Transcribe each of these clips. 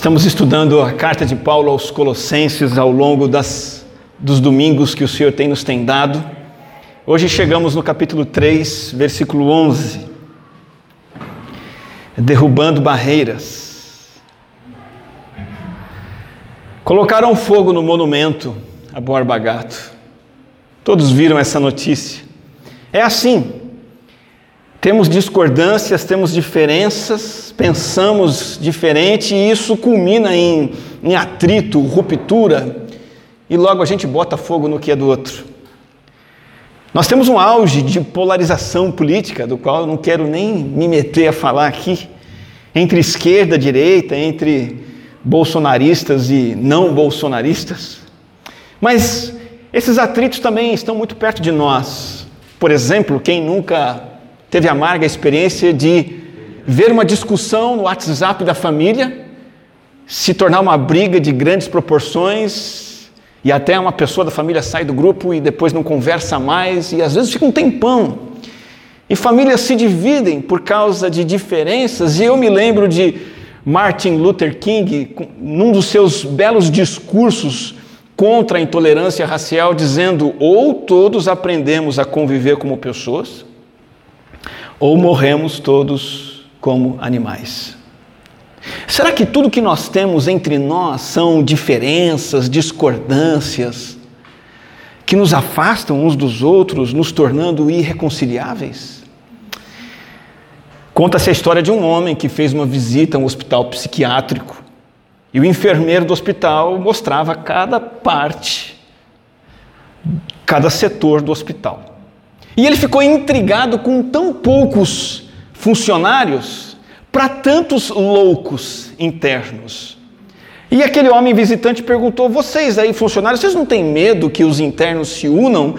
Estamos estudando a carta de Paulo aos Colossenses ao longo das, dos domingos que o Senhor tem nos tem dado. Hoje chegamos no capítulo 3, versículo 11. Derrubando barreiras. Colocaram fogo no monumento a Borba Gato. Todos viram essa notícia. É assim. Temos discordâncias, temos diferenças, pensamos diferente e isso culmina em, em atrito, ruptura e logo a gente bota fogo no que é do outro. Nós temos um auge de polarização política, do qual eu não quero nem me meter a falar aqui, entre esquerda e direita, entre bolsonaristas e não bolsonaristas. Mas esses atritos também estão muito perto de nós. Por exemplo, quem nunca teve a amarga experiência de ver uma discussão no WhatsApp da família se tornar uma briga de grandes proporções e até uma pessoa da família sai do grupo e depois não conversa mais e às vezes fica um tempão. E famílias se dividem por causa de diferenças, e eu me lembro de Martin Luther King, num dos seus belos discursos contra a intolerância racial, dizendo: ou todos aprendemos a conviver como pessoas, ou morremos todos como animais. Será que tudo que nós temos entre nós são diferenças, discordâncias, que nos afastam uns dos outros, nos tornando irreconciliáveis? Conta-se a história de um homem que fez uma visita a um hospital psiquiátrico e o enfermeiro do hospital mostrava cada parte, cada setor do hospital. E ele ficou intrigado com tão poucos funcionários para tantos loucos internos. E aquele homem visitante perguntou: Vocês aí, funcionários, vocês não têm medo que os internos se unam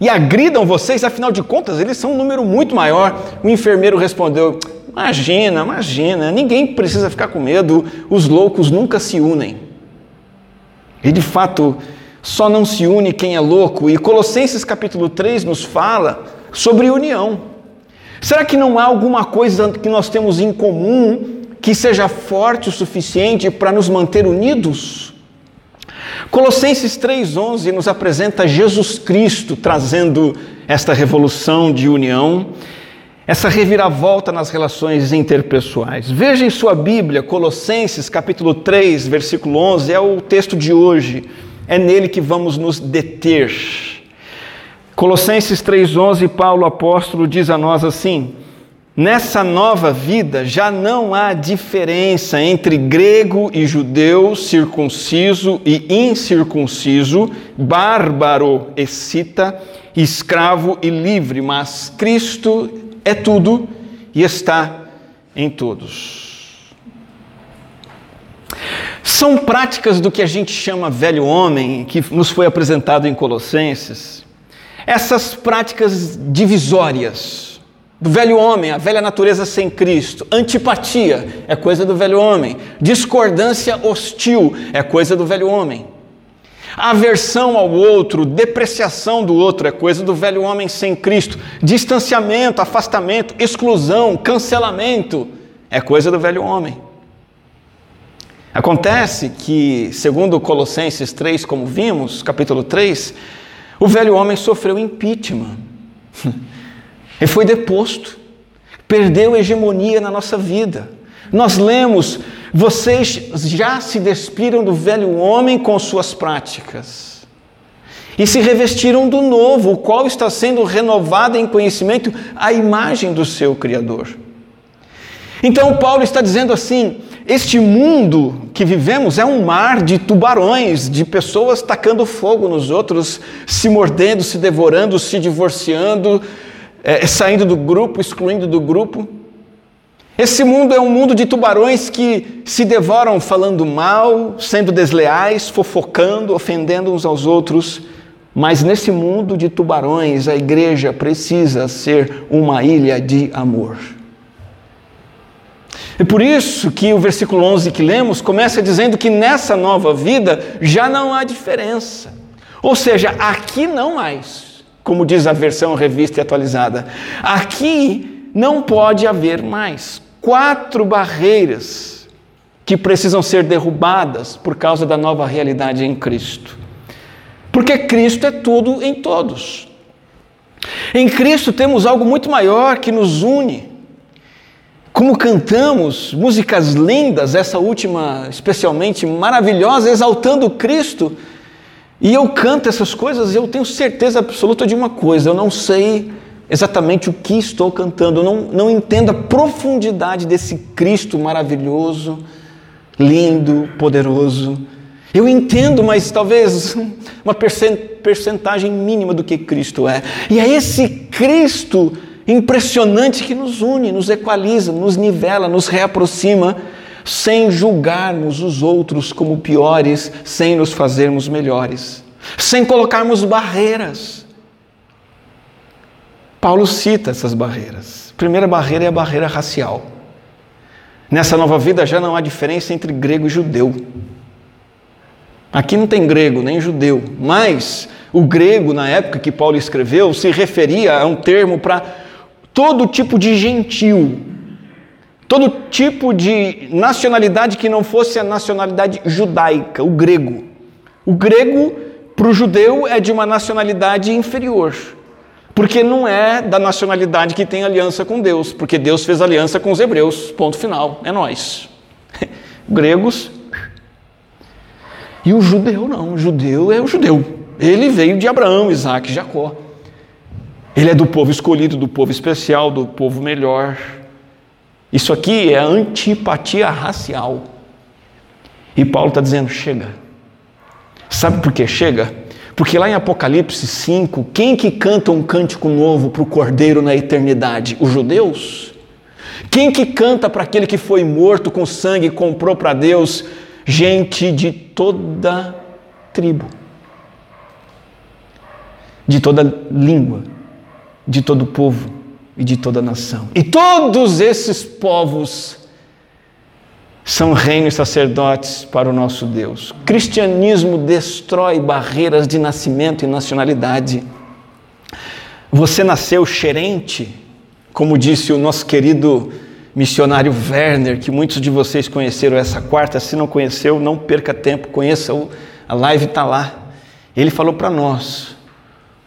e agridam vocês? Afinal de contas, eles são um número muito maior. O enfermeiro respondeu: Imagina, imagina, ninguém precisa ficar com medo, os loucos nunca se unem. E de fato, só não se une quem é louco. E Colossenses capítulo 3 nos fala sobre união. Será que não há alguma coisa que nós temos em comum que seja forte o suficiente para nos manter unidos? Colossenses 3,11 nos apresenta Jesus Cristo trazendo esta revolução de união, essa reviravolta nas relações interpessoais. Veja em sua Bíblia, Colossenses capítulo 3, versículo 11, é o texto de hoje. É nele que vamos nos deter. Colossenses 3,11, Paulo apóstolo diz a nós assim: Nessa nova vida já não há diferença entre grego e judeu, circunciso e incircunciso, bárbaro e cita, escravo e livre, mas Cristo é tudo e está em todos. São práticas do que a gente chama velho homem, que nos foi apresentado em Colossenses. Essas práticas divisórias do velho homem, a velha natureza sem Cristo. Antipatia é coisa do velho homem. Discordância hostil é coisa do velho homem. Aversão ao outro, depreciação do outro é coisa do velho homem sem Cristo. Distanciamento, afastamento, exclusão, cancelamento é coisa do velho homem. Acontece que, segundo Colossenses 3, como vimos, capítulo 3, o velho homem sofreu impeachment. Ele foi deposto, perdeu hegemonia na nossa vida. Nós lemos: vocês já se despiram do velho homem com suas práticas e se revestiram do novo, o qual está sendo renovado em conhecimento à imagem do seu Criador. Então, Paulo está dizendo assim: este mundo que vivemos é um mar de tubarões, de pessoas tacando fogo nos outros, se mordendo, se devorando, se divorciando, é, saindo do grupo, excluindo do grupo. Esse mundo é um mundo de tubarões que se devoram falando mal, sendo desleais, fofocando, ofendendo uns aos outros. Mas nesse mundo de tubarões, a igreja precisa ser uma ilha de amor. É por isso que o versículo 11 que lemos começa dizendo que nessa nova vida já não há diferença. Ou seja, aqui não mais, como diz a versão revista e atualizada. Aqui não pode haver mais quatro barreiras que precisam ser derrubadas por causa da nova realidade em Cristo. Porque Cristo é tudo em todos. Em Cristo temos algo muito maior que nos une. Como cantamos músicas lindas, essa última especialmente maravilhosa, exaltando Cristo. E eu canto essas coisas e eu tenho certeza absoluta de uma coisa: eu não sei exatamente o que estou cantando, eu não, não entendo a profundidade desse Cristo maravilhoso lindo, poderoso. Eu entendo, mas talvez uma percentagem mínima do que Cristo é. E é esse Cristo impressionante que nos une, nos equaliza, nos nivela, nos reaproxima, sem julgarmos os outros como piores, sem nos fazermos melhores, sem colocarmos barreiras. Paulo cita essas barreiras. A primeira barreira é a barreira racial. Nessa nova vida já não há diferença entre grego e judeu. Aqui não tem grego nem judeu, mas o grego, na época que Paulo escreveu, se referia a um termo para todo tipo de gentil, todo tipo de nacionalidade que não fosse a nacionalidade judaica, o grego. O grego, para o judeu, é de uma nacionalidade inferior. Porque não é da nacionalidade que tem aliança com Deus, porque Deus fez aliança com os hebreus, ponto final, é nós. Gregos. E o judeu não, o judeu é o judeu. Ele veio de Abraão, Isaac Jacó. Ele é do povo escolhido, do povo especial, do povo melhor. Isso aqui é antipatia racial. E Paulo está dizendo: chega. Sabe por que chega? Porque lá em Apocalipse 5, quem que canta um cântico novo para o Cordeiro na eternidade? Os judeus? Quem que canta para aquele que foi morto com sangue e comprou para Deus gente de toda tribo, de toda língua, de todo povo e de toda nação. E todos esses povos são reinos sacerdotes para o nosso Deus. O cristianismo destrói barreiras de nascimento e nacionalidade. Você nasceu xerente, como disse o nosso querido missionário Werner, que muitos de vocês conheceram essa quarta. Se não conheceu, não perca tempo, conheça o a live está lá. Ele falou para nós: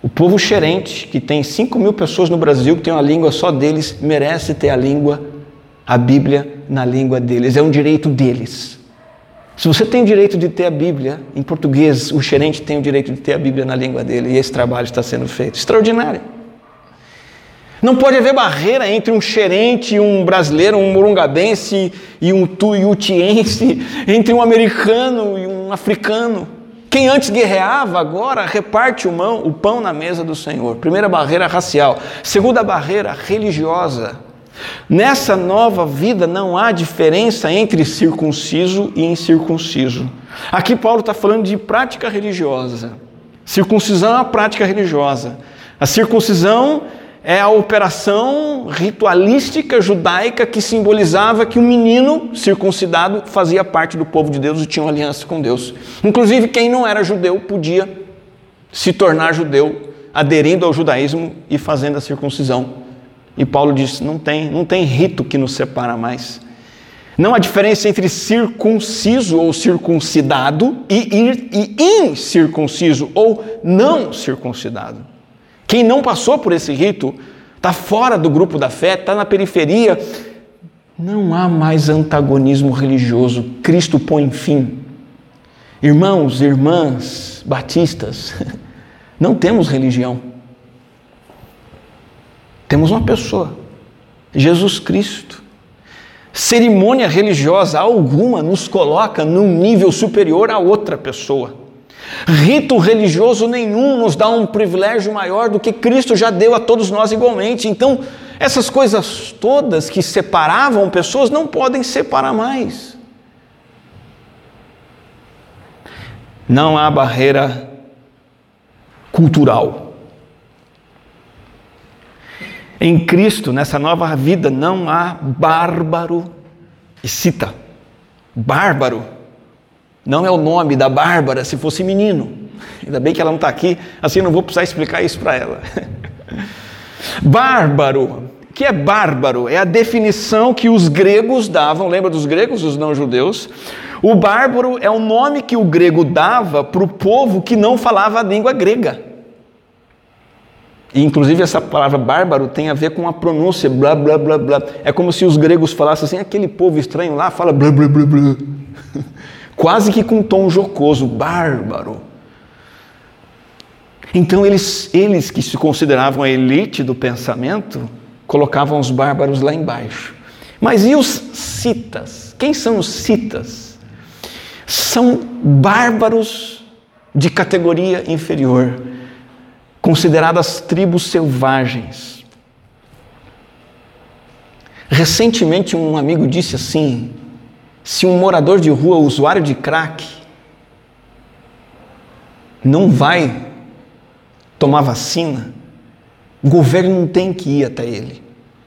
o povo xerente, que tem 5 mil pessoas no Brasil, que tem uma língua só deles, merece ter a língua a Bíblia na língua deles, é um direito deles. Se você tem o direito de ter a Bíblia em português, o gerente tem o direito de ter a Bíblia na língua dele, e esse trabalho está sendo feito. Extraordinário. Não pode haver barreira entre um xerente, um brasileiro, um morungabense e um tuiutiense, entre um americano e um africano. Quem antes guerreava, agora reparte o, pão na mesa do Senhor. Primeira barreira racial. Segunda barreira religiosa. Nessa nova vida não há diferença entre circunciso e incircunciso. Aqui Paulo está falando de prática religiosa. Circuncisão é uma prática religiosa. A circuncisão é a operação ritualística judaica que simbolizava que o menino circuncidado fazia parte do povo de Deus e tinha uma aliança com Deus. Inclusive, quem não era judeu podia se tornar judeu, aderindo ao judaísmo e fazendo a circuncisão. E Paulo diz: não tem, não tem rito que nos separa mais. Não há diferença entre circunciso ou circuncidado e, e incircunciso ou não circuncidado. Quem não passou por esse rito está fora do grupo da fé, está na periferia. Não há mais antagonismo religioso. Cristo põe fim. Irmãos, irmãs, batistas, não temos religião. Temos uma pessoa, Jesus Cristo. Cerimônia religiosa alguma nos coloca num nível superior a outra pessoa. Rito religioso nenhum nos dá um privilégio maior do que Cristo já deu a todos nós igualmente. Então, essas coisas todas que separavam pessoas não podem separar mais. Não há barreira cultural. Em Cristo, nessa nova vida, não há bárbaro e cita. Bárbaro não é o nome da Bárbara se fosse menino. Ainda bem que ela não está aqui, assim não vou precisar explicar isso para ela. Bárbaro, que é bárbaro? É a definição que os gregos davam, lembra dos gregos, os não-judeus? O bárbaro é o nome que o grego dava para o povo que não falava a língua grega. E, inclusive, essa palavra bárbaro tem a ver com a pronúncia, blá, blá, blá, blá. É como se os gregos falassem assim, aquele povo estranho lá fala blá, blá, blá, blá. Quase que com um tom jocoso, bárbaro. Então, eles, eles que se consideravam a elite do pensamento, colocavam os bárbaros lá embaixo. Mas e os citas? Quem são os citas? São bárbaros de categoria inferior consideradas tribos selvagens. Recentemente, um amigo disse assim: se um morador de rua, usuário de crack, não vai tomar vacina, o governo não tem que ir até ele,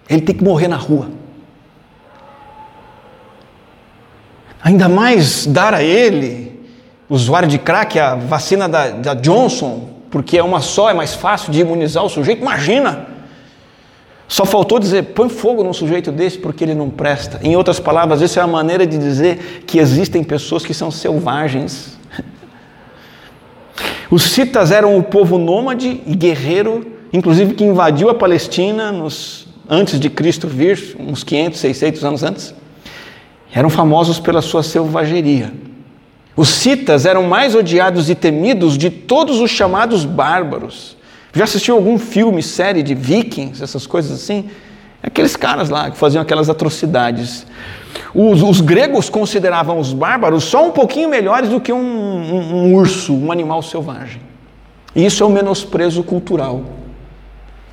ele tem que morrer na rua. Ainda mais dar a ele, usuário de crack, a vacina da, da Johnson, porque é uma só, é mais fácil de imunizar o sujeito. Imagina! Só faltou dizer, põe fogo num sujeito desse porque ele não presta. Em outras palavras, isso é a maneira de dizer que existem pessoas que são selvagens. Os citas eram o povo nômade e guerreiro, inclusive que invadiu a Palestina nos, antes de Cristo vir, uns 500, 600 anos antes. Eram famosos pela sua selvageria. Os citas eram mais odiados e temidos de todos os chamados bárbaros. Já assistiu algum filme, série de vikings, essas coisas assim? Aqueles caras lá que faziam aquelas atrocidades. Os, os gregos consideravam os bárbaros só um pouquinho melhores do que um, um, um urso, um animal selvagem. E isso é um menosprezo cultural.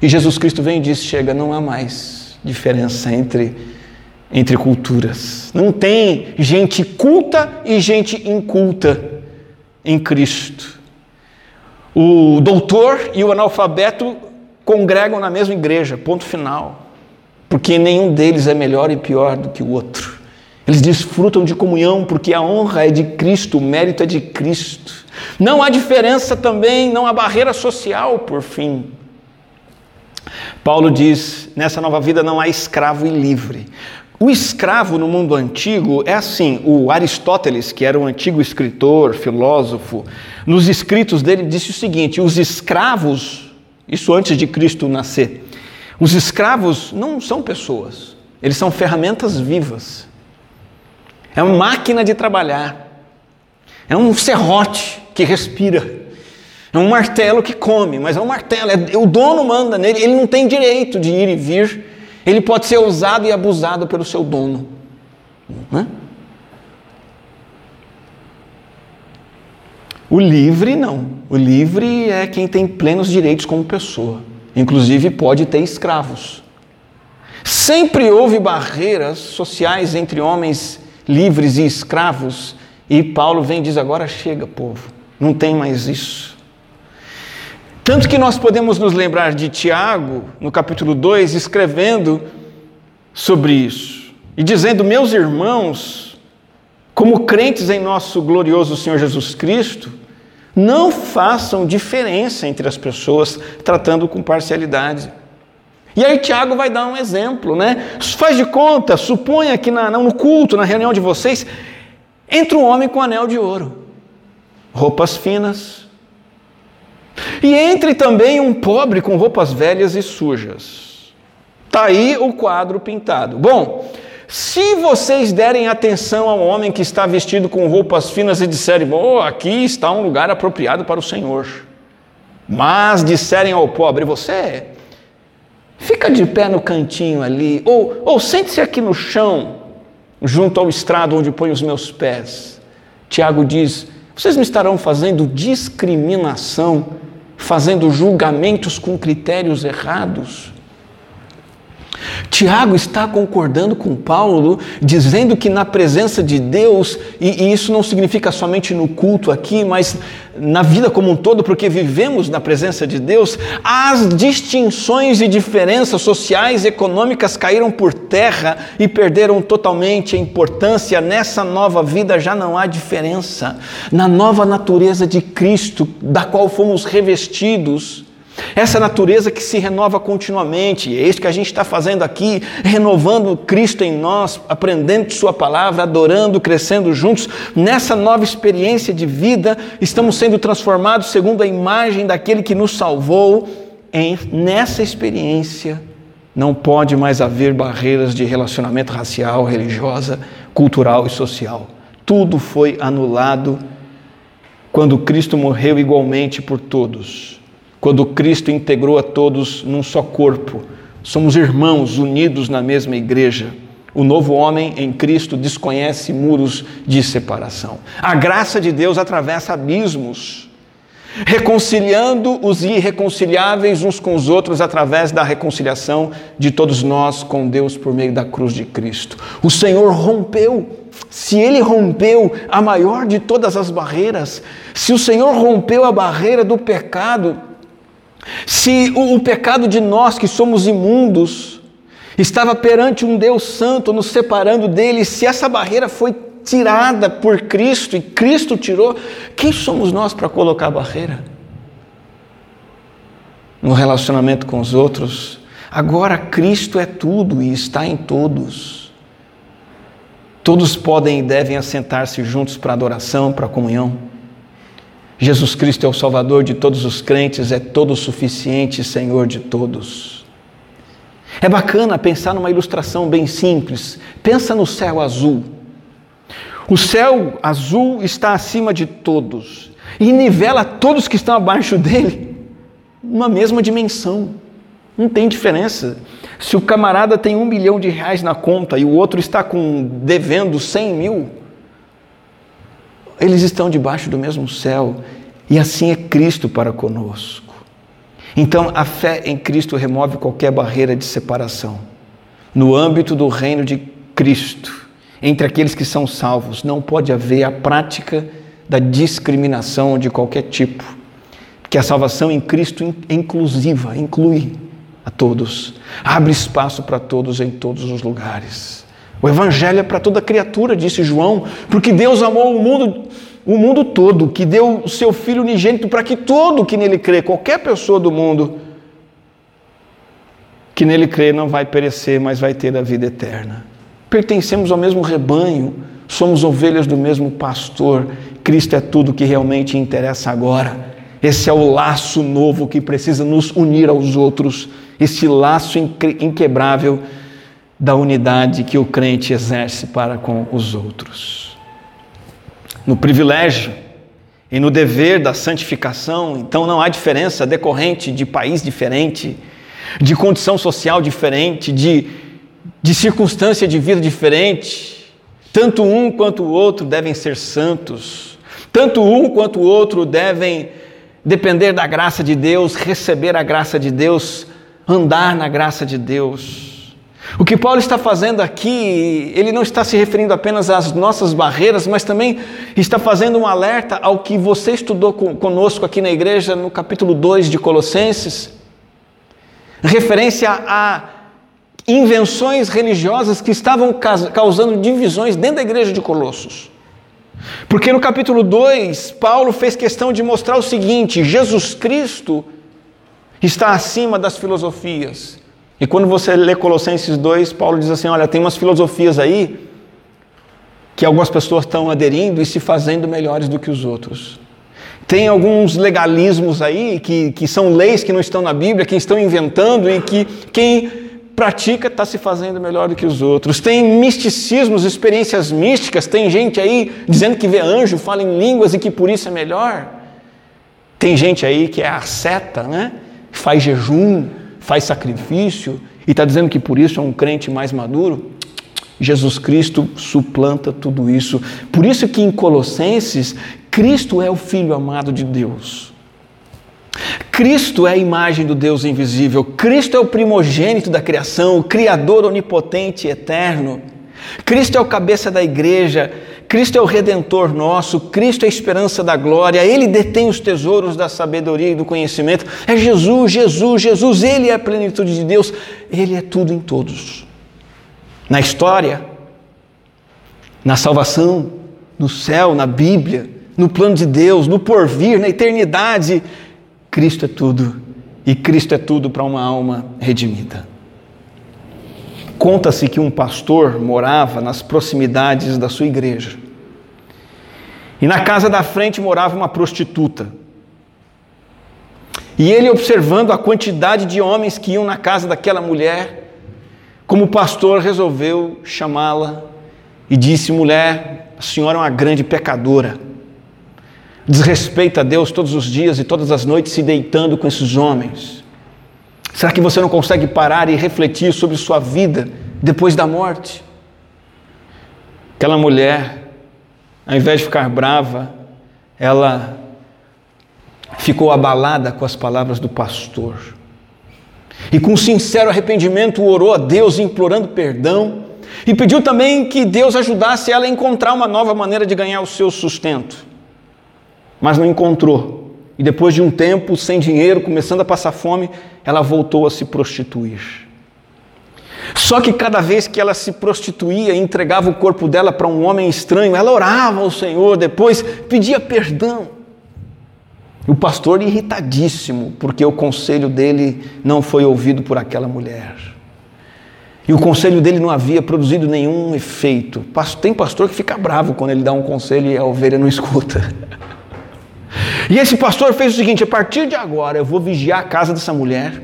E Jesus Cristo vem e diz: chega, não há mais diferença entre entre culturas. Não tem gente culta e gente inculta em Cristo. O doutor e o analfabeto congregam na mesma igreja, ponto final. Porque nenhum deles é melhor e pior do que o outro. Eles desfrutam de comunhão porque a honra é de Cristo, o mérito é de Cristo. Não há diferença também, não há barreira social, por fim. Paulo diz: nessa nova vida não há escravo e livre, o escravo no mundo antigo é assim: o Aristóteles, que era um antigo escritor, filósofo, nos escritos dele disse o seguinte: os escravos, isso antes de Cristo nascer, os escravos não são pessoas, eles são ferramentas vivas. É uma máquina de trabalhar, é um serrote que respira, é um martelo que come, mas é um martelo, é, o dono manda nele, ele não tem direito de ir e vir ele pode ser usado e abusado pelo seu dono. Né? O livre não. O livre é quem tem plenos direitos como pessoa. Inclusive pode ter escravos. Sempre houve barreiras sociais entre homens livres e escravos. E Paulo vem e diz: agora chega, povo. Não tem mais isso. Tanto que nós podemos nos lembrar de Tiago, no capítulo 2, escrevendo sobre isso e dizendo: Meus irmãos, como crentes em nosso glorioso Senhor Jesus Cristo, não façam diferença entre as pessoas, tratando com parcialidade. E aí Tiago vai dar um exemplo, né? Faz de conta, suponha que na, no culto, na reunião de vocês, entra um homem com anel de ouro, roupas finas, e entre também um pobre com roupas velhas e sujas. Está aí o quadro pintado. Bom, se vocês derem atenção ao homem que está vestido com roupas finas e disserem, oh, aqui está um lugar apropriado para o Senhor. Mas disserem ao pobre, você fica de pé no cantinho ali, ou, ou sente-se aqui no chão, junto ao estrado onde põe os meus pés. Tiago diz: vocês me estarão fazendo discriminação fazendo julgamentos com critérios errados. Tiago está concordando com Paulo, dizendo que na presença de Deus, e, e, isso não significa somente no culto aqui, mas na vida como um todo, porque vivemos na presença de Deus, as distinções e diferenças sociais e econômicas caíram por terra e perderam totalmente a importância. Nessa nova vida já não há diferença. Na nova natureza de Cristo, da qual fomos revestidos, Essa natureza que se renova continuamente, é isso que a gente está fazendo aqui, renovando Cristo em nós, aprendendo de Sua palavra, adorando, crescendo juntos. Nessa nova experiência de vida, estamos sendo transformados segundo a imagem daquele que nos salvou. Em, nessa experiência, não pode mais haver barreiras de relacionamento racial, religiosa, cultural e social. Tudo foi anulado quando Cristo morreu igualmente por todos quando Cristo integrou a todos num só corpo. Somos irmãos unidos na mesma igreja. O novo homem em Cristo desconhece muros de separação. A graça de Deus atravessa abismos, reconciliando os irreconciliáveis uns com os outros através da reconciliação de todos nós com Deus por meio da cruz de Cristo. O Senhor rompeu se ele rompeu a maior de todas as barreiras, se o Senhor rompeu a barreira do pecado, se o, o pecado de nós que somos imundos estava perante um Deus santo, nos separando dele, se essa barreira foi tirada por Cristo e Cristo tirou, quem somos nós para colocar a barreira? No relacionamento com os outros, agora Cristo é tudo e está em todos. Todos podem e devem assentar-se juntos para adoração, para comunhão. Jesus Cristo é o Salvador de todos os crentes, é todo suficiente Senhor de todos. É bacana pensar numa ilustração bem simples. Pensa no céu azul. O céu azul está acima de todos e nivela todos que estão abaixo dele numa mesma dimensão. Não tem diferença. Se o camarada tem um milhão de reais na conta e o outro está com devendo cem mil, eles estão debaixo do mesmo céu e assim é Cristo para conosco. Então, a fé em Cristo remove qualquer barreira de separação. No âmbito do reino de Cristo, entre aqueles que são salvos, não pode haver a prática da discriminação de qualquer tipo, porque a salvação em Cristo é inclusiva, inclui a todos, abre espaço para todos em todos os lugares. O Evangelho é para toda criatura, disse João, porque Deus amou o mundo, o mundo todo, que deu o seu Filho unigênito para que todo que nele crê, qualquer pessoa do mundo que nele crê, não vai perecer, mas vai ter a vida eterna. Pertencemos ao mesmo rebanho, somos ovelhas do mesmo pastor. Cristo é tudo que realmente interessa agora. Esse é o laço novo que precisa nos unir aos outros, esse laço inquebrável da unidade que o crente exerce para com os outros. No privilégio e no dever da santificação, então não há diferença decorrente de país diferente, de condição social diferente, de, de circunstância de vida diferente. Tanto um quanto o outro devem ser santos, tanto um quanto o outro devem depender da graça de Deus, receber a graça de Deus, andar na graça de Deus. O que Paulo está fazendo aqui, ele não está se referindo apenas às nossas barreiras, mas também está fazendo um alerta ao que você estudou conosco aqui na igreja no capítulo 2 de Colossenses, referência a invenções religiosas que estavam causando divisões dentro da igreja de Colossos. Porque no capítulo 2, Paulo fez questão de mostrar o seguinte: Jesus Cristo está acima das filosofias. E quando você lê Colossenses 2, Paulo diz assim: olha, tem umas filosofias aí que algumas pessoas estão aderindo e se fazendo melhores do que os outros. Tem alguns legalismos aí que, que são leis que não estão na Bíblia, que estão inventando e que quem pratica está se fazendo melhor do que os outros. Tem misticismos, experiências místicas, tem gente aí dizendo que vê anjo, fala em línguas e que por isso é melhor. Tem gente aí que é asceta, né? Faz jejum, faz sacrifício e está dizendo que por isso é um crente mais maduro? Jesus Cristo suplanta tudo isso. Por isso que em Colossenses, Cristo é o Filho amado de Deus. Cristo é a imagem do Deus invisível. Cristo é o primogênito da criação, o Criador onipotente e eterno. Cristo é o cabeça da igreja, Cristo é o redentor nosso, Cristo é a esperança da glória, Ele detém os tesouros da sabedoria e do conhecimento. É Jesus, Jesus, Jesus, Ele é a plenitude de Deus, Ele é tudo em todos. Na história, na salvação, no céu, na Bíblia, no plano de Deus, no porvir, na eternidade, Cristo é tudo E Cristo é tudo para uma alma redimida. Conta-se que um pastor morava nas proximidades da sua igreja. E na casa da frente morava uma prostituta. E ele, observando a quantidade de homens que iam na casa daquela mulher, como pastor, resolveu chamá-la e disse: Mulher, a senhora é uma grande pecadora. Desrespeita a Deus todos os dias e todas as noites se deitando com esses homens. Será que você não consegue parar e refletir sobre sua vida depois da morte? Aquela mulher, ao invés de ficar brava, ela ficou abalada com as palavras do pastor. E com sincero arrependimento orou a Deus, implorando perdão, e pediu também que Deus ajudasse ela a encontrar uma nova maneira de ganhar o seu sustento. Mas não encontrou. E depois de um tempo, sem dinheiro, começando a passar fome, ela voltou a se prostituir. Só que cada vez que ela se prostituía e entregava o corpo dela para um homem estranho, ela orava ao Senhor, depois pedia perdão. O pastor irritadíssimo, porque o conselho dele não foi ouvido por aquela mulher. E o conselho dele não havia produzido nenhum efeito. Tem pastor que fica bravo quando ele dá um conselho e a ovelha não escuta. E esse pastor fez o seguinte: a partir de agora eu vou vigiar a casa dessa mulher.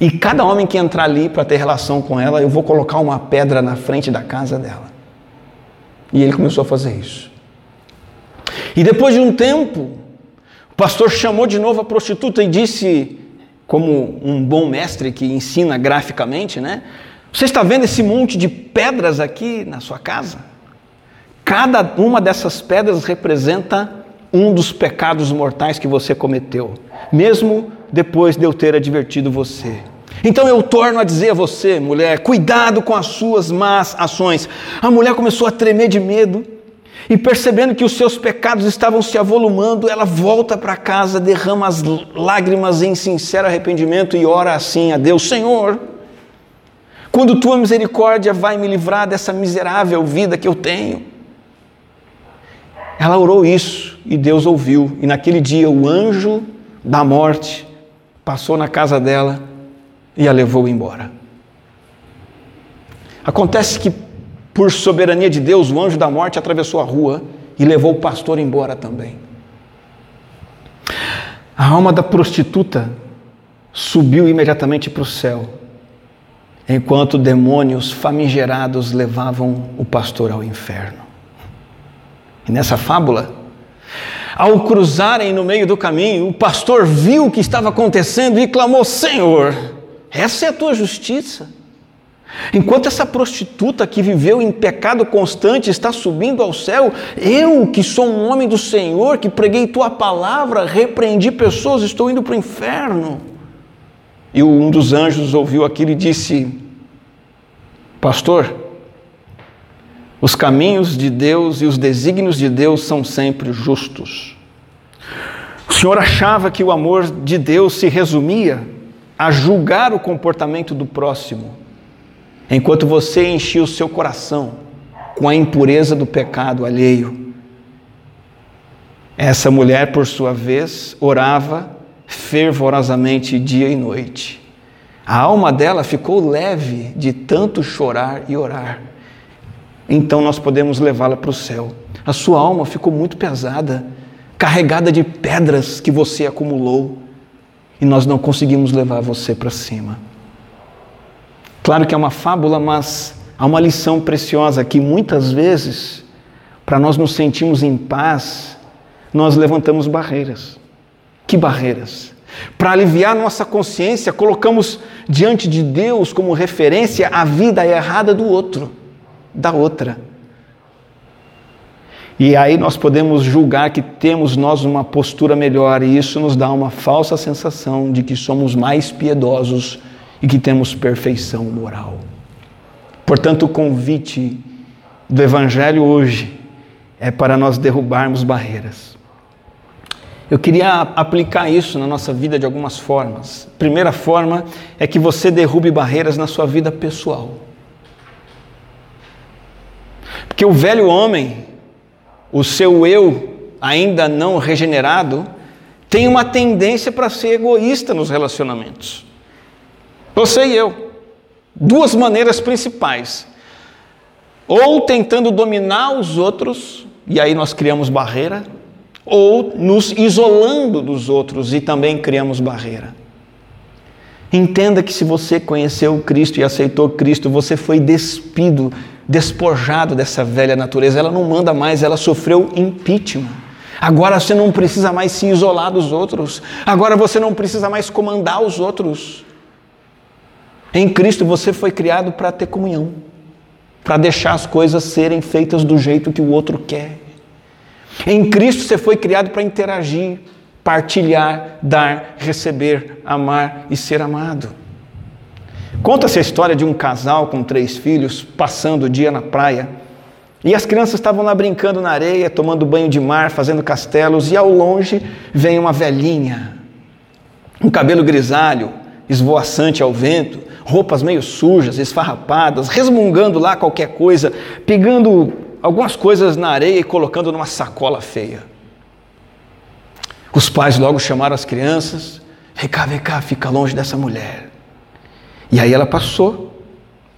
E cada homem que entrar ali para ter relação com ela, eu vou colocar uma pedra na frente da casa dela. E ele começou a fazer isso. E depois de um tempo, o pastor chamou de novo a prostituta e disse, como um bom mestre que ensina graficamente, né? Você está vendo esse monte de pedras aqui na sua casa? Cada uma dessas pedras representa um dos pecados mortais que você cometeu, mesmo depois de eu ter advertido você. Então eu torno a dizer a você, mulher, cuidado com as suas más ações. A mulher começou a tremer de medo e percebendo que os seus pecados estavam se avolumando, ela volta para casa, derrama as lágrimas em sincero arrependimento e ora assim a Deus: Senhor, quando tua misericórdia vai me livrar dessa miserável vida que eu tenho. Ela orou isso e Deus ouviu, e naquele dia o anjo da morte passou na casa dela e a levou embora. Acontece que por soberania de Deus, o anjo da morte atravessou a rua e levou o pastor embora também. A alma da prostituta subiu imediatamente para o céu, enquanto demônios famigerados levavam o pastor ao inferno. E nessa fábula, ao cruzarem no meio do caminho, o pastor viu o que estava acontecendo e clamou: Senhor, essa é a tua justiça. Enquanto essa prostituta que viveu em pecado constante está subindo ao céu, eu, que sou um homem do Senhor, que preguei tua palavra, repreendi pessoas, estou indo para o inferno. E um dos anjos ouviu aquilo e disse: Pastor, os caminhos de Deus e os desígnios de Deus são sempre justos. O Senhor achava que o amor de Deus se resumia a julgar o comportamento do próximo enquanto você enchia o seu coração com a impureza do pecado alheio. Essa mulher, por sua vez, orava fervorosamente dia e noite. A alma dela ficou leve de tanto chorar e orar. Então nós podemos levá-la para o céu. A sua alma ficou muito pesada, carregada de pedras que você acumulou, e nós não conseguimos levar você para cima. Claro que é uma fábula, mas há uma lição preciosa que muitas vezes, para nós nos sentirmos em paz, nós levantamos barreiras. Que barreiras? Para aliviar nossa consciência, colocamos diante de Deus como referência a vida errada do outro, da outra. E aí nós podemos julgar que temos nós uma postura melhor, e isso nos dá uma falsa sensação de que somos mais piedosos e que temos perfeição moral. Portanto, o convite do Evangelho hoje é para nós derrubarmos barreiras. Eu queria aplicar isso na nossa vida de algumas formas. primeira forma é que você derrube barreiras na sua vida pessoal. Porque o velho homem, o seu eu ainda não regenerado, tem uma tendência para ser egoísta nos relacionamentos. Você e eu. Duas maneiras principais. Ou tentando dominar os outros, e aí nós criamos barreira, ou nos isolando dos outros e também criamos barreira. Entenda que se você conheceu Cristo e aceitou Cristo, você foi despido, despojado dessa velha natureza. Ela não manda mais, ela sofreu impeachment. Agora você não precisa mais se isolar dos outros. Agora você não precisa mais comandar os outros. Em Cristo você foi criado para ter comunhão, para deixar as coisas serem feitas do jeito que o outro quer. Em Cristo você foi criado para interagir, partilhar, dar, receber, amar e ser amado. Conta-se a história de um casal com três filhos passando o dia na praia. E as crianças estavam lá brincando na areia, tomando banho de mar, fazendo castelos, e ao longe vem uma velhinha, um cabelo grisalho, esvoaçante ao vento, roupas meio sujas, esfarrapadas, resmungando lá qualquer coisa, pegando algumas coisas na areia e colocando numa sacola feia. Os pais logo chamaram as crianças: vem cá, vem cá, fica longe dessa mulher. E aí ela passou,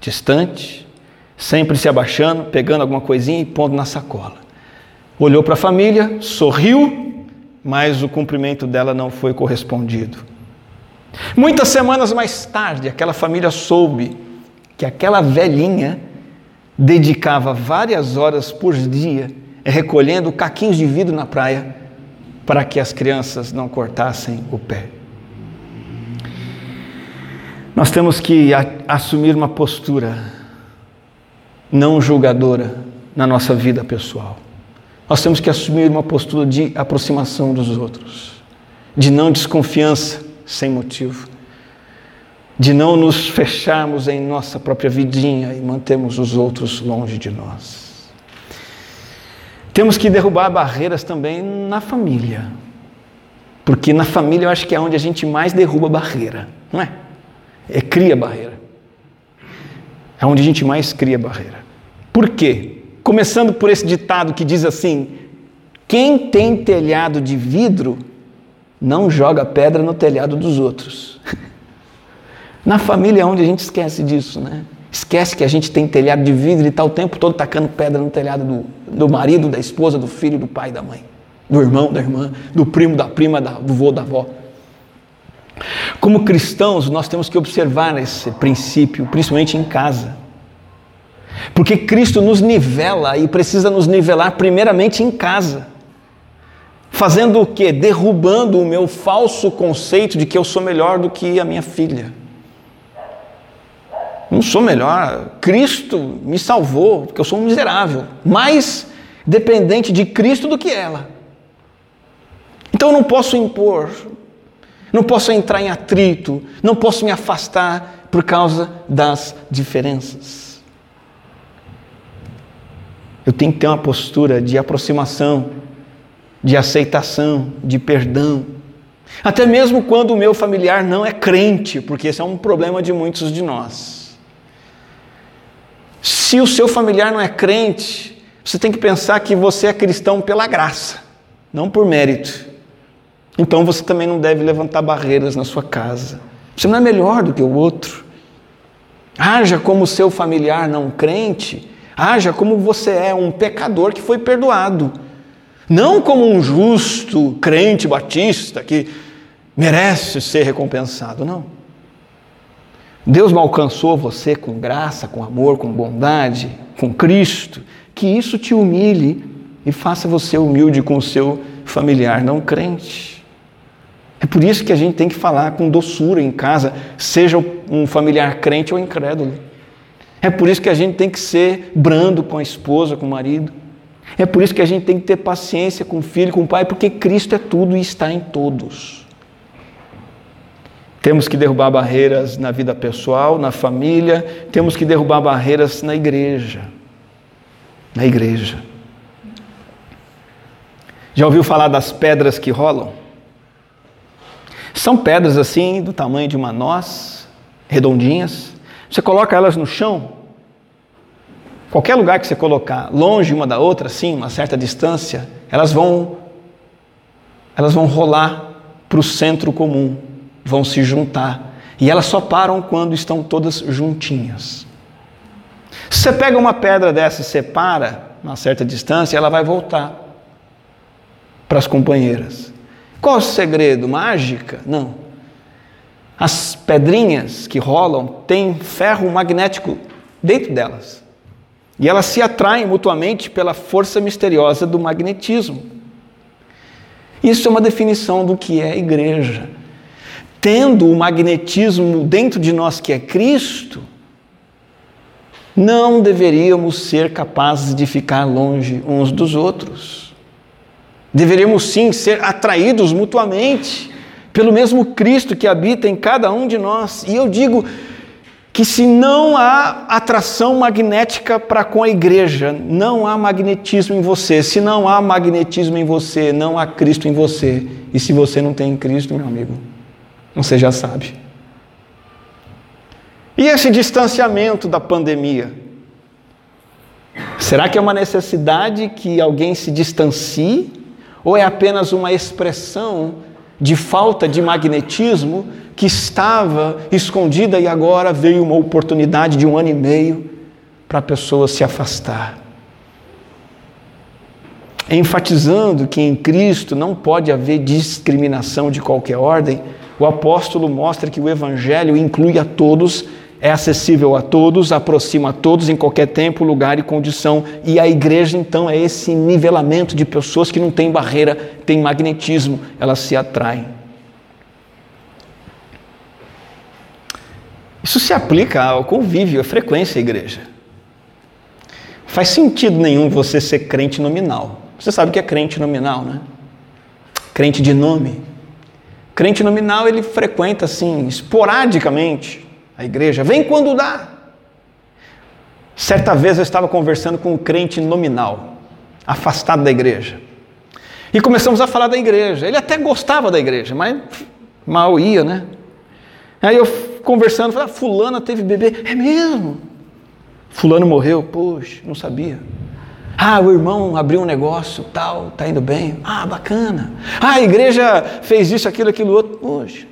distante, sempre se abaixando, pegando alguma coisinha e pondo na sacola. Olhou para a família, sorriu, mas o cumprimento dela não foi correspondido. Muitas semanas mais tarde, aquela família soube que aquela velhinha dedicava várias horas por dia recolhendo caquinhos de vidro na praia para que as crianças não cortassem o pé. Nós temos que assumir uma postura não julgadora na nossa vida pessoal. Nós temos que assumir uma postura de aproximação dos outros, de não desconfiança sem motivo de não nos fecharmos em nossa própria vidinha e mantermos os outros longe de nós. Temos que derrubar barreiras também na família, porque na família eu acho que é onde a gente mais derruba barreira, não é? É cria barreira. É onde a gente mais cria barreira. Por quê? Começando por esse ditado que diz assim: quem tem telhado de vidro não joga pedra no telhado dos outros. Na família é onde a gente esquece disso, né? Esquece que a gente tem telhado de vidro e está o tempo todo tacando pedra no telhado do, do marido, da esposa, do filho, do pai, da mãe, do irmão, da irmã, do primo, da prima, da, do vô, da avó. Como cristãos, nós temos que observar esse princípio, principalmente em casa. Porque Cristo nos nivela e precisa nos nivelar primeiramente em casa. Fazendo o quê? Derrubando o meu falso conceito de que eu sou melhor do que a minha filha não sou melhor. Cristo me salvou, porque eu sou um miserável, mais dependente de Cristo do que ela. Então eu não posso impor, não posso entrar em atrito, não posso me afastar por causa das diferenças. Eu tenho que ter uma postura de aproximação, de aceitação, de perdão. Até mesmo quando o meu familiar não é crente, porque esse é um problema de muitos de nós. Se o seu familiar não é crente, você tem que pensar que você é cristão pela graça, não por mérito. Então você também não deve levantar barreiras na sua casa. Você não é melhor do que o outro. Haja como seu familiar não crente, haja como você é um pecador que foi perdoado. Não como um justo crente batista que merece ser recompensado, não. Deus não alcançou você com graça, com amor, com bondade, com Cristo, que isso te humilhe e faça você humilde com o seu familiar não crente. É por isso que a gente tem que falar com doçura em casa, seja um familiar crente ou incrédulo. É por isso que a gente tem que ser brando com a esposa, com o marido. É por isso que a gente tem que ter paciência com o filho, com o pai, porque Cristo é tudo e está em todos. Temos que derrubar barreiras na vida pessoal, na família, temos que derrubar barreiras na igreja. Na igreja. Já ouviu falar das pedras que rolam? São pedras assim, do tamanho de uma noz, redondinhas. Você coloca elas no chão, qualquer lugar que você colocar, longe uma da outra, assim, uma certa distância, elas vão elas vão rolar para o centro comum, vão se juntar. E elas só param quando estão todas juntinhas. Se você pega uma pedra dessa e separa, uma certa distância, ela vai voltar para as companheiras. Qual o segredo? Mágica? Não. As pedrinhas que rolam têm ferro magnético dentro delas. E elas se atraem mutuamente pela força misteriosa do magnetismo. Isso é uma definição do que é igreja. Tendo o magnetismo dentro de nós que é Cristo, não deveríamos ser capazes de ficar longe uns dos outros. Deveríamos sim ser atraídos mutuamente pelo mesmo Cristo que habita em cada um de nós. E eu digo que se não há atração magnética para com a igreja, não há magnetismo em você. Se não há magnetismo em você, não há Cristo em você. E se você não tem Cristo, meu amigo, você já sabe. E esse distanciamento da pandemia? Será que é uma necessidade que alguém se distancie? Ou é apenas uma expressão de falta de magnetismo que estava escondida e agora veio uma oportunidade de um ano e meio para a pessoa se afastar. Enfatizando que em Cristo não pode haver discriminação de qualquer ordem, o apóstolo mostra que o Evangelho inclui a todos é acessível a todos, aproxima a todos em qualquer tempo, lugar e condição. E a igreja, então, é esse nivelamento de pessoas que não tem barreira, tem magnetismo, elas se atraem. Isso se aplica ao convívio, à frequência à igreja. Faz sentido nenhum você ser crente nominal. Você sabe o que é crente nominal, né? Crente de nome. Crente nominal ele frequenta assim, esporadicamente, a igreja, vem quando dá. Certa vez eu estava conversando com um crente nominal, afastado da igreja. E começamos a falar da igreja. Ele até gostava da igreja, mas mal ia, né? Aí eu conversando, falei, ah, fulana teve bebê. É mesmo? Fulano morreu? Poxa, não sabia. Ah, o irmão abriu um negócio, tal, tá indo bem. Ah, bacana. Ah, a igreja fez isso, aquilo, aquilo outro. Poxa.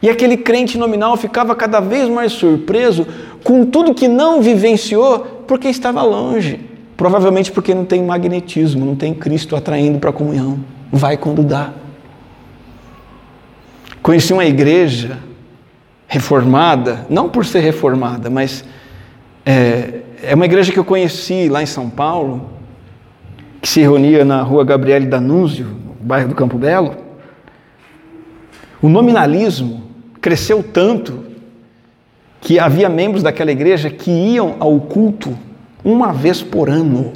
E aquele crente nominal ficava cada vez mais surpreso com tudo que não vivenciou porque estava longe. Provavelmente porque não tem magnetismo, não tem Cristo atraindo para a comunhão. Vai quando dá. Conheci uma igreja reformada, não por ser reformada, mas é, é uma igreja que eu conheci lá em São Paulo, que se reunia na rua Gabriele Danúzio, bairro do Campo Belo. O nominalismo cresceu tanto que havia membros daquela igreja que iam ao culto uma vez por ano.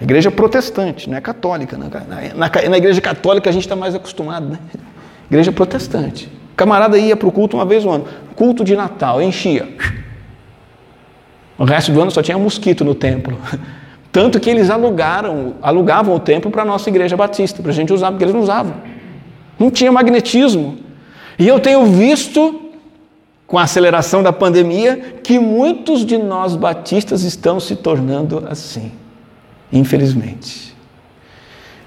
A igreja protestante, não é católica. Na, na, na igreja católica a gente está mais acostumado, né? Igreja protestante. O camarada ia para o culto uma vez no ano. Culto de Natal, enchia. O resto do ano só tinha mosquito no templo. Tanto que eles alugaram, alugavam o templo para a nossa igreja batista, para a gente usar, porque eles não usavam. Não tinha magnetismo. E eu tenho visto, com a aceleração da pandemia, que muitos de nós batistas estão se tornando assim, infelizmente.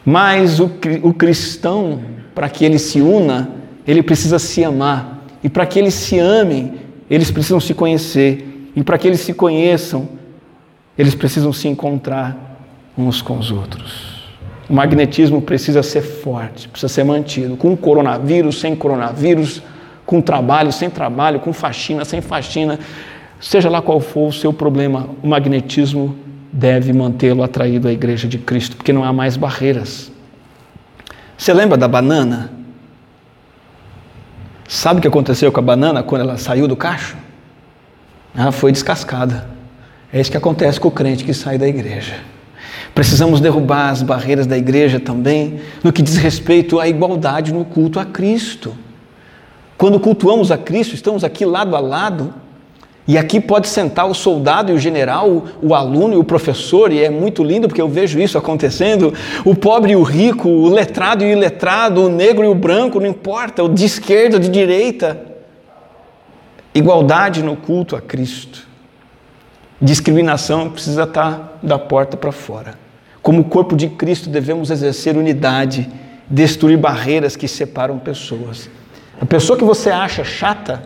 Mas o, o cristão, para que ele se una, ele precisa se amar. E para que eles se amem, eles precisam se conhecer. E para que eles se conheçam, eles precisam se encontrar uns com os outros. O magnetismo precisa ser forte, precisa ser mantido. Com coronavírus, sem coronavírus, com trabalho, sem trabalho, com faxina, sem faxina, seja lá qual for o seu problema, o magnetismo deve mantê-lo atraído à igreja de Cristo, porque não há mais barreiras. Você lembra da banana? Sabe o que aconteceu com a banana quando ela saiu do cacho? Ela foi descascada. É isso que acontece com o crente que sai da igreja. Precisamos derrubar as barreiras da igreja também no que diz respeito à igualdade no culto a Cristo. Quando cultuamos a Cristo, estamos aqui lado a lado, e aqui pode sentar o soldado e o general, o aluno e o professor, e é muito lindo porque eu vejo isso acontecendo. O pobre e o rico, o letrado e o iletrado, o negro e o branco, não importa, o de esquerda, de direita. Igualdade no culto a Cristo. Discriminação precisa estar da porta para fora. Como corpo de Cristo, devemos exercer unidade destruir barreiras que separam pessoas. A pessoa que você acha chata,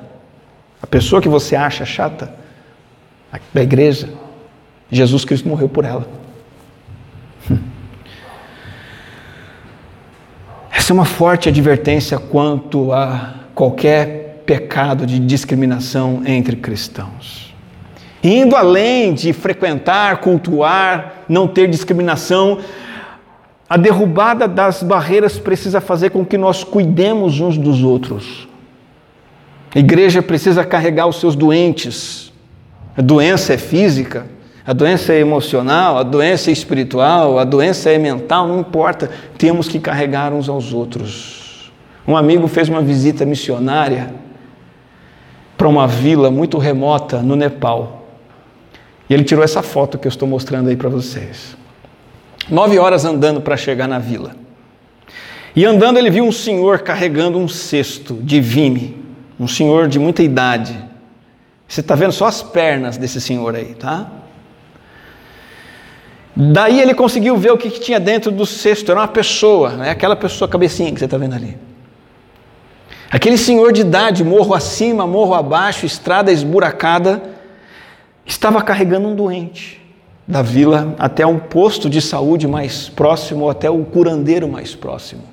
a pessoa que você acha chata, da igreja, Jesus Cristo morreu por ela. Essa é uma forte advertência quanto a qualquer pecado de discriminação entre cristãos. Indo além de frequentar, cultuar, não ter discriminação, a derrubada das barreiras precisa fazer com que nós cuidemos uns dos outros. A igreja precisa carregar os seus doentes. A doença é física, a doença é emocional, a doença é espiritual, a doença é mental, não importa, temos que carregar uns aos outros. Um amigo fez uma visita missionária para uma vila muito remota no Nepal. E ele tirou essa foto que eu estou mostrando aí para vocês. Nove horas andando para chegar na vila. E andando, ele viu um senhor carregando um cesto de vime, um senhor de muita idade. Você está vendo só as pernas desse senhor aí, tá? Daí ele conseguiu ver o que, que tinha dentro do cesto. Era uma pessoa, né? aquela pessoa cabecinha que você está vendo ali. Aquele senhor de idade, morro acima, morro abaixo, estrada esburacada, estava carregando um doente da vila até um posto de saúde mais próximo, ou até o curandeiro mais próximo.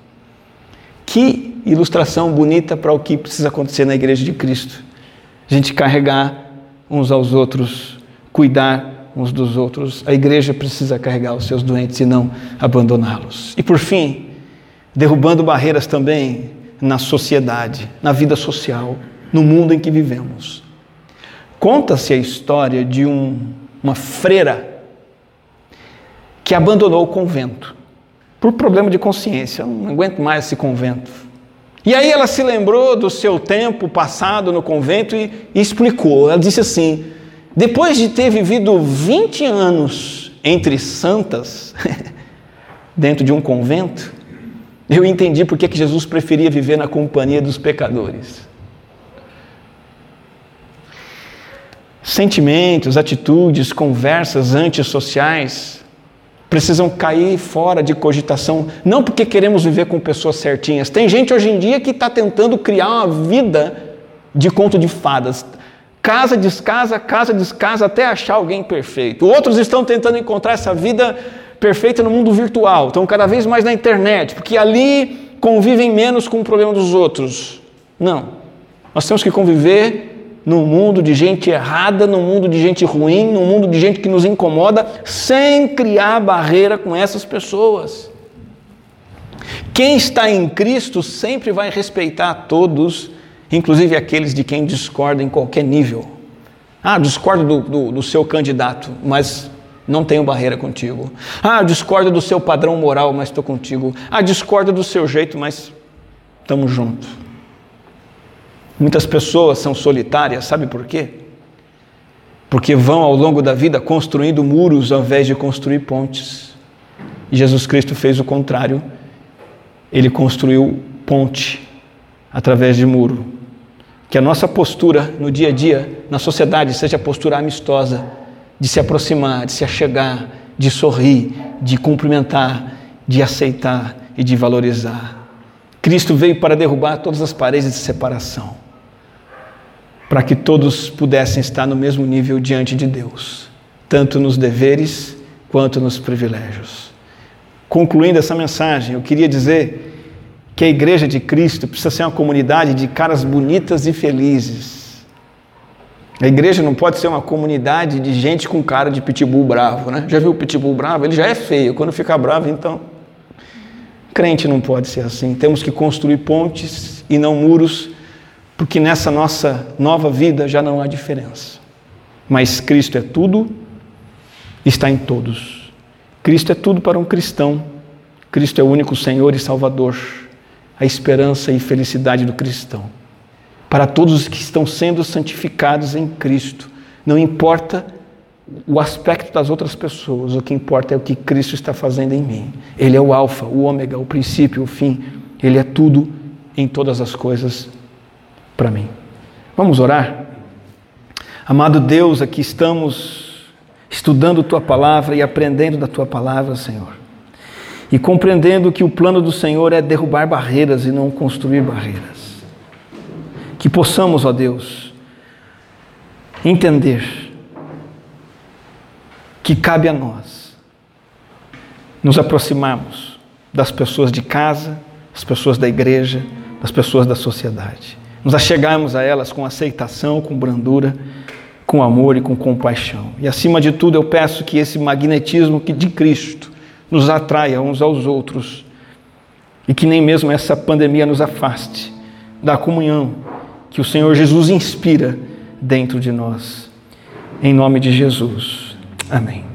Que ilustração bonita para o que precisa acontecer na igreja de Cristo. A gente carregar uns aos outros, cuidar uns dos outros. A igreja precisa carregar os seus doentes e não abandoná-los. E por fim, derrubando barreiras também na sociedade, na vida social, no mundo em que vivemos. Conta-se a história de um, uma freira que abandonou o convento por problema de consciência. Eu não aguento mais esse convento. E aí ela se lembrou do seu tempo passado no convento e, e explicou. Ela disse assim: depois de ter vivido 20 anos entre santas, dentro de um convento, eu entendi por que Jesus preferia viver na companhia dos pecadores. Sentimentos, atitudes, conversas antissociais precisam cair fora de cogitação, não porque queremos viver com pessoas certinhas. Tem gente hoje em dia que está tentando criar uma vida de conto de fadas. Casa, descasa, casa, descasa, até achar alguém perfeito. Outros estão tentando encontrar essa vida perfeita no mundo virtual, estão cada vez mais na internet, porque ali convivem menos com o problema dos outros. Não. Nós temos que conviver num mundo de gente errada, num mundo de gente ruim, num mundo de gente que nos incomoda, sem criar barreira com essas pessoas. Quem está em Cristo sempre vai respeitar todos, inclusive aqueles de quem discorda em qualquer nível. Ah, discordo do, do, do seu candidato, mas não tenho barreira contigo. Ah, discordo do seu padrão moral, mas estou contigo. Ah, discordo do seu jeito, mas estamos juntos. Muitas pessoas são solitárias, sabe por quê? Porque vão ao longo da vida construindo muros ao invés de construir pontes. E Jesus Cristo fez o contrário. Ele construiu ponte através de muro. Que a nossa postura no dia a dia, na sociedade, seja a postura amistosa, de se aproximar, de se achegar, de sorrir, de cumprimentar, de aceitar e de valorizar. Cristo veio para derrubar todas as paredes de separação para que todos pudessem estar no mesmo nível diante de Deus, tanto nos deveres quanto nos privilégios. Concluindo essa mensagem, eu queria dizer que a Igreja de Cristo precisa ser uma comunidade de caras bonitas e felizes. A igreja não pode ser uma comunidade de gente com cara de pitbull bravo, né? Já viu o pitbull bravo? Ele já é feio, quando fica bravo, então. Crente não pode ser assim. Temos que construir pontes e não muros porque nessa nossa nova vida já não há diferença. Mas Cristo é tudo, está em todos. Cristo é tudo para um cristão. Cristo é o único Senhor e Salvador, a esperança e felicidade do cristão. Para todos os que estão sendo santificados em Cristo, não importa o aspecto das outras pessoas, o que importa é o que Cristo está fazendo em mim. Ele é o Alfa, o Ômega, o princípio, o fim. Ele é tudo em todas as coisas para mim. Vamos orar? Amado Deus, aqui estamos estudando tua palavra e aprendendo da tua palavra, Senhor. e compreendendo que o plano do Senhor é derrubar barreiras e não construir barreiras. Que possamos, ó Deus, entender que cabe a nós nos aproximarmos das pessoas de casa, das pessoas da igreja, das pessoas da sociedade. Nos achegarmos a elas com aceitação, com brandura, com amor e com compaixão. E acima de tudo, eu peço que esse magnetismo de Cristo nos atraia uns aos outros e que nem mesmo essa pandemia nos afaste da comunhão que o Senhor Jesus inspira dentro de nós. Em nome de Jesus. Amém.